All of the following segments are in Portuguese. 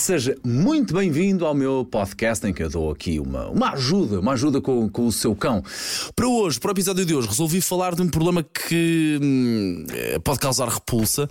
seja muito bem-vindo ao meu podcast em que eu dou aqui uma, uma ajuda, uma ajuda com, com o seu cão. Para hoje, para o episódio de hoje, resolvi falar de um problema que hum, pode causar repulsa.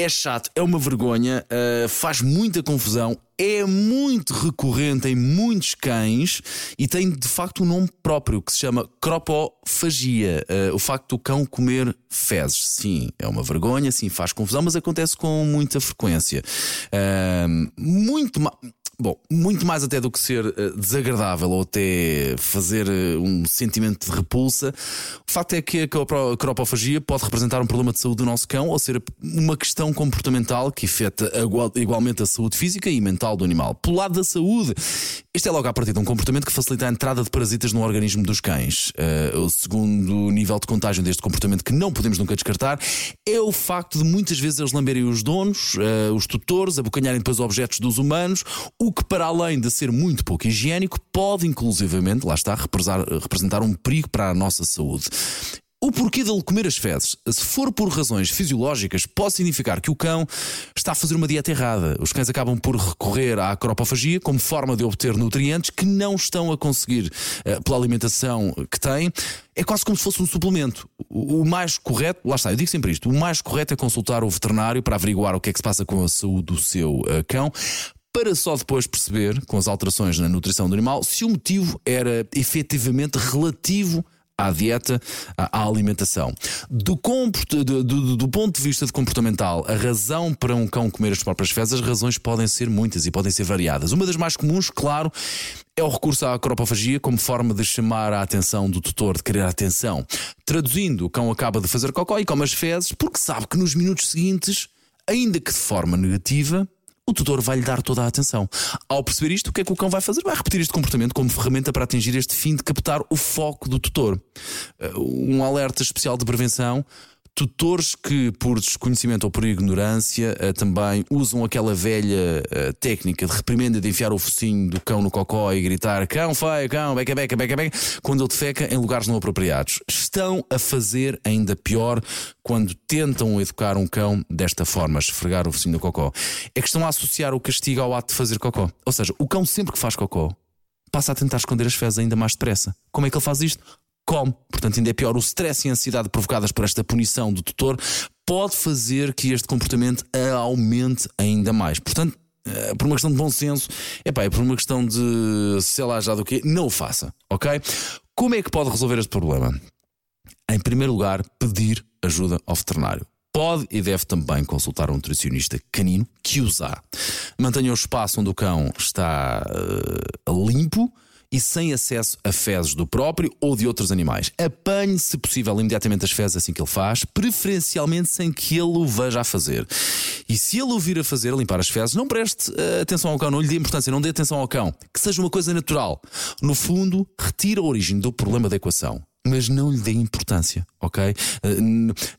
É chato, é uma vergonha, uh, faz muita confusão, é muito recorrente em muitos cães e tem de facto um nome próprio que se chama cropofagia. Uh, o facto do cão comer fezes. Sim, é uma vergonha, sim, faz confusão, mas acontece com muita frequência. Uh, muito mal. Bom, muito mais até do que ser uh, desagradável ou até fazer uh, um sentimento de repulsa, o facto é que a cropofagia pode representar um problema de saúde do nosso cão ou ser uma questão comportamental que afeta igualmente a saúde física e mental do animal. Pelo lado da saúde, este é logo a partir de um comportamento que facilita a entrada de parasitas no organismo dos cães. Uh, o segundo nível de contágio deste comportamento que não podemos nunca descartar é o facto de muitas vezes eles lamberem os donos, os tutores, abocanharem depois objetos dos humanos, o o que, para além de ser muito pouco higiênico, pode inclusivamente, lá está, representar um perigo para a nossa saúde. O porquê dele comer as fezes, se for por razões fisiológicas, pode significar que o cão está a fazer uma dieta errada. Os cães acabam por recorrer à cropofagia como forma de obter nutrientes que não estão a conseguir uh, pela alimentação que têm. É quase como se fosse um suplemento. O, mais correto, lá está, eu digo sempre isto: o mais correto é consultar o veterinário para averiguar o que é que se passa com a saúde do seu uh, cão para só depois perceber, com as alterações na nutrição do animal, se o motivo era efetivamente relativo à dieta, à, alimentação. Do, do, do, do, ponto de vista de comportamental, a razão para um cão comer as próprias fezes, as razões podem ser muitas e podem ser variadas. Uma das mais comuns, claro, é o recurso à cropofagia como forma de chamar a atenção do tutor, de querer atenção. Traduzindo, o cão acaba de fazer cocó e come as fezes porque sabe que nos minutos seguintes, ainda que de forma negativa, o tutor vai lhe dar toda a atenção. Ao perceber isto, o que é que o cão vai fazer? Vai repetir este comportamento como ferramenta para atingir este fim de captar o foco do tutor. Uh, um alerta especial de prevenção tutores que, por desconhecimento ou por ignorância, eh, também usam aquela velha eh, técnica de reprimenda de enfiar o focinho do cão no cocó e gritar cão feio, cão, beca, beca, beca, beca, quando ele defeca em lugares não apropriados. Estão a fazer ainda pior quando tentam educar um cão desta forma, esfregar o focinho do cocó. É que estão a associar o castigo ao ato de fazer cocó. Ou seja, o cão sempre que faz cocó passa a tentar esconder as fezes ainda mais depressa. Como é que ele faz isto? Come. Portanto, ainda é pior. O stress e a ansiedade provocadas por esta punição do tutor pode fazer que este comportamento aumente ainda mais. Portanto, eh, por uma questão de bom senso, epá, é por uma questão de sei lá já do que, não o faça, ok? Como é que pode resolver este problema? Em primeiro lugar, pedir ajuda ao veterinário. Pode e deve também consultar um nutricionista canino que usar. Mantenha o espaço onde o cão está uh, limpo e sem acesso a fezes do próprio ou de outros animais. Apanhe, se possível, imediatamente as fezes assim que ele faz, preferencialmente sem que ele o veja a fazer. E se ele o vir a fazer, a limpar as fezes, não preste uh, atenção ao cão, não lhe dê importância, não dê atenção ao cão. Que seja uma coisa natural. No fundo, retira a origem do problema da equação mas não lhe dê importância, ok? Eh,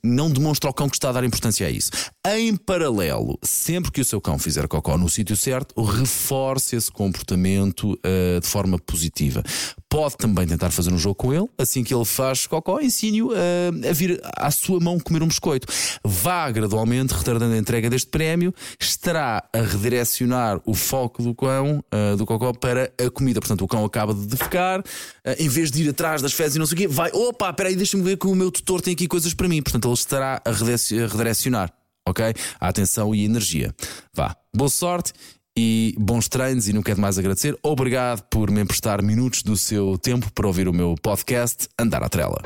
não demonstra ao cão que está a dar importância a isso. Em paralelo, sempre que o seu cão fizer cocó no sítio certo, reforce esse comportamento uh, de forma positiva. Pode também tentar fazer um jogo com ele, assim que ele faz cocó, ensine-o uh, a vir à sua mão comer um biscoito. Vá gradualmente retardando a entrega deste prémio, estará a redirecionar o foco do cão, uh, do cocó, para a comida. Portanto, o cão acaba de defecar, em vez de ir atrás das fezes e não sei o quê, vai, opa, espera aí, deixa-me ver que o meu tutor tem aqui coisas para mim. Portanto, ele estará a redirecionar, ok? A atenção e a energia. Vá, boa sorte e bons treinos e não quero mais agradecer. Obrigado por me emprestar minutos do seu tempo para ouvir o meu podcast Andar à Trela.